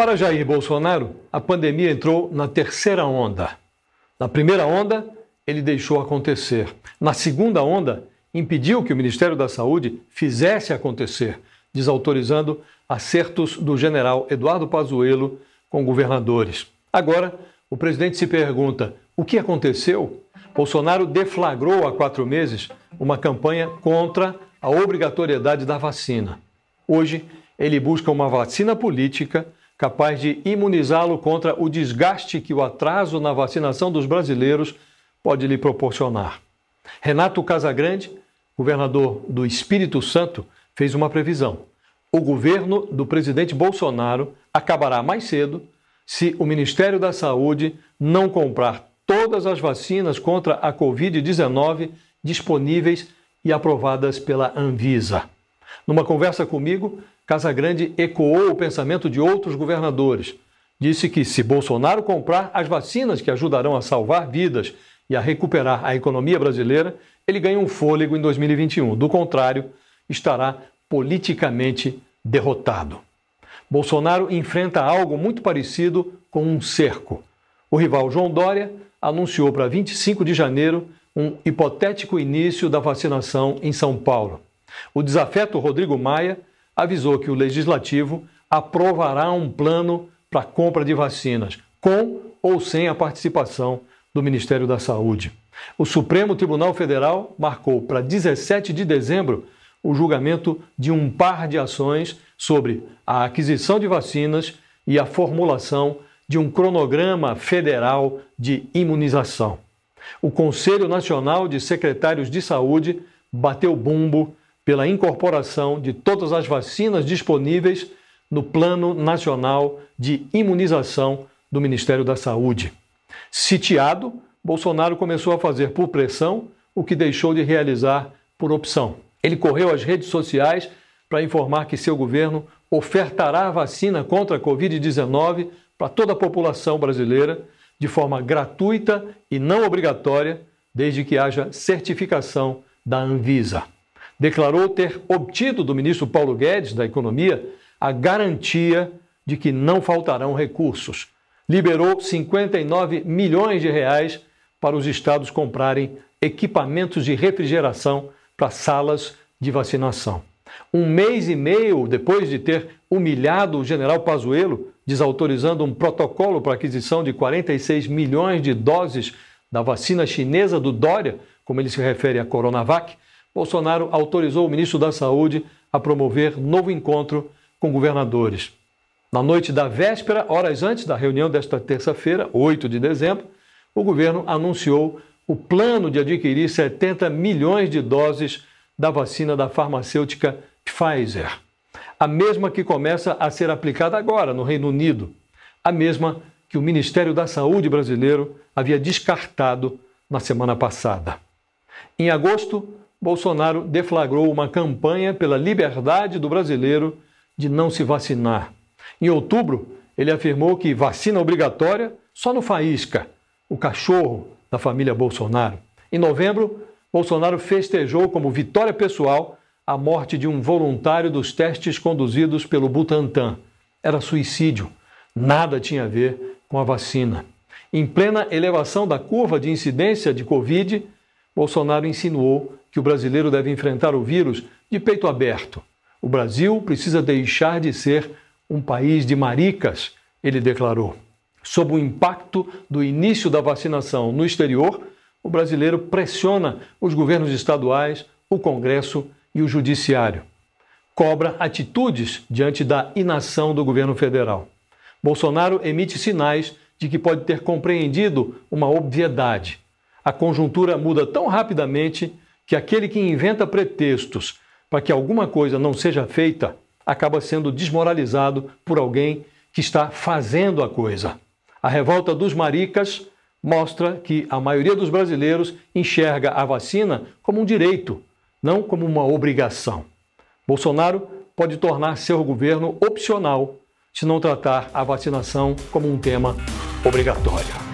Para Jair Bolsonaro, a pandemia entrou na terceira onda. Na primeira onda, ele deixou acontecer. Na segunda onda, impediu que o Ministério da Saúde fizesse acontecer, desautorizando acertos do general Eduardo Pazuello com governadores. Agora, o presidente se pergunta: o que aconteceu? Bolsonaro deflagrou há quatro meses uma campanha contra a obrigatoriedade da vacina. Hoje, ele busca uma vacina política capaz de imunizá-lo contra o desgaste que o atraso na vacinação dos brasileiros pode lhe proporcionar. Renato Casagrande, governador do Espírito Santo, fez uma previsão. O governo do presidente Bolsonaro acabará mais cedo se o Ministério da Saúde não comprar todas as vacinas contra a Covid-19 disponíveis e aprovadas pela Anvisa. Numa conversa comigo, Casagrande ecoou o pensamento de outros governadores. Disse que se Bolsonaro comprar as vacinas que ajudarão a salvar vidas e a recuperar a economia brasileira, ele ganha um fôlego em 2021. Do contrário, estará politicamente derrotado. Bolsonaro enfrenta algo muito parecido com um cerco. O rival João Dória anunciou para 25 de janeiro um hipotético início da vacinação em São Paulo. O desafeto Rodrigo Maia avisou que o legislativo aprovará um plano para compra de vacinas, com ou sem a participação do Ministério da Saúde. O Supremo Tribunal Federal marcou para 17 de dezembro o julgamento de um par de ações sobre a aquisição de vacinas e a formulação de um cronograma federal de imunização. O Conselho Nacional de Secretários de Saúde bateu bumbo pela incorporação de todas as vacinas disponíveis no Plano Nacional de Imunização do Ministério da Saúde. Sitiado, Bolsonaro começou a fazer por pressão o que deixou de realizar por opção. Ele correu às redes sociais para informar que seu governo ofertará a vacina contra a Covid-19 para toda a população brasileira de forma gratuita e não obrigatória, desde que haja certificação da Anvisa. Declarou ter obtido do ministro Paulo Guedes, da Economia, a garantia de que não faltarão recursos. Liberou 59 milhões de reais para os estados comprarem equipamentos de refrigeração para salas de vacinação. Um mês e meio depois de ter humilhado o general Pazuello, desautorizando um protocolo para aquisição de 46 milhões de doses da vacina chinesa do Dória, como ele se refere à Coronavac, Bolsonaro autorizou o ministro da Saúde a promover novo encontro com governadores. Na noite da véspera, horas antes da reunião desta terça-feira, 8 de dezembro, o governo anunciou o plano de adquirir 70 milhões de doses da vacina da farmacêutica Pfizer. A mesma que começa a ser aplicada agora no Reino Unido. A mesma que o Ministério da Saúde brasileiro havia descartado na semana passada. Em agosto, Bolsonaro deflagrou uma campanha pela liberdade do brasileiro de não se vacinar. Em outubro, ele afirmou que vacina obrigatória só no Faísca, o cachorro da família Bolsonaro. Em novembro, Bolsonaro festejou como vitória pessoal a morte de um voluntário dos testes conduzidos pelo Butantan. Era suicídio, nada tinha a ver com a vacina. Em plena elevação da curva de incidência de Covid, Bolsonaro insinuou que o brasileiro deve enfrentar o vírus de peito aberto. O Brasil precisa deixar de ser um país de maricas, ele declarou. Sob o impacto do início da vacinação no exterior, o brasileiro pressiona os governos estaduais, o Congresso e o Judiciário. Cobra atitudes diante da inação do governo federal. Bolsonaro emite sinais de que pode ter compreendido uma obviedade. A conjuntura muda tão rapidamente que aquele que inventa pretextos para que alguma coisa não seja feita acaba sendo desmoralizado por alguém que está fazendo a coisa. A revolta dos maricas mostra que a maioria dos brasileiros enxerga a vacina como um direito, não como uma obrigação. Bolsonaro pode tornar seu governo opcional se não tratar a vacinação como um tema obrigatório.